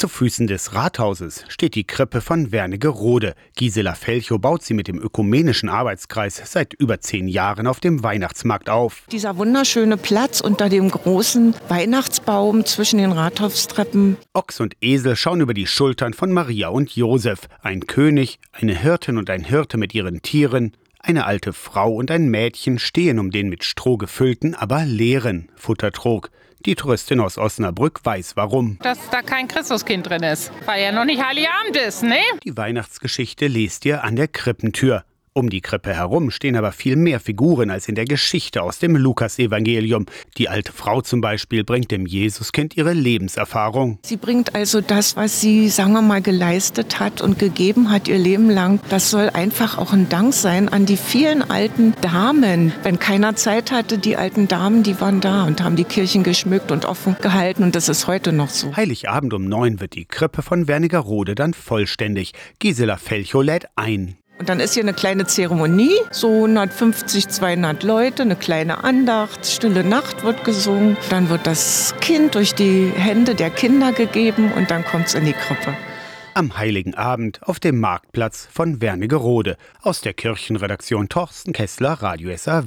Zu Füßen des Rathauses steht die Krippe von Wernigerode. Gisela Felchow baut sie mit dem ökumenischen Arbeitskreis seit über zehn Jahren auf dem Weihnachtsmarkt auf. Dieser wunderschöne Platz unter dem großen Weihnachtsbaum zwischen den Rathaustreppen. Ochs und Esel schauen über die Schultern von Maria und Josef. Ein König, eine Hirtin und ein Hirte mit ihren Tieren. Eine alte Frau und ein Mädchen stehen um den mit Stroh gefüllten, aber leeren Futtertrog. Die Touristin aus Osnabrück weiß warum. Dass da kein Christuskind drin ist, weil ja noch nicht Heiligabend ist, ne? Die Weihnachtsgeschichte lest ihr an der Krippentür. Um die Krippe herum stehen aber viel mehr Figuren als in der Geschichte aus dem Lukasevangelium. Die alte Frau zum Beispiel bringt dem Jesuskind ihre Lebenserfahrung. Sie bringt also das, was sie, sagen wir mal, geleistet hat und gegeben hat ihr Leben lang. Das soll einfach auch ein Dank sein an die vielen alten Damen. Wenn keiner Zeit hatte, die alten Damen, die waren da und haben die Kirchen geschmückt und offen gehalten und das ist heute noch so. Heiligabend um neun wird die Krippe von Wernigerode dann vollständig. Gisela Felchow lädt ein. Und dann ist hier eine kleine Zeremonie, so 150, 200 Leute, eine kleine Andacht, Stille Nacht wird gesungen. Dann wird das Kind durch die Hände der Kinder gegeben und dann kommt es in die Krippe. Am Heiligen Abend auf dem Marktplatz von Wernigerode. Aus der Kirchenredaktion Torsten Kessler, Radio SAW.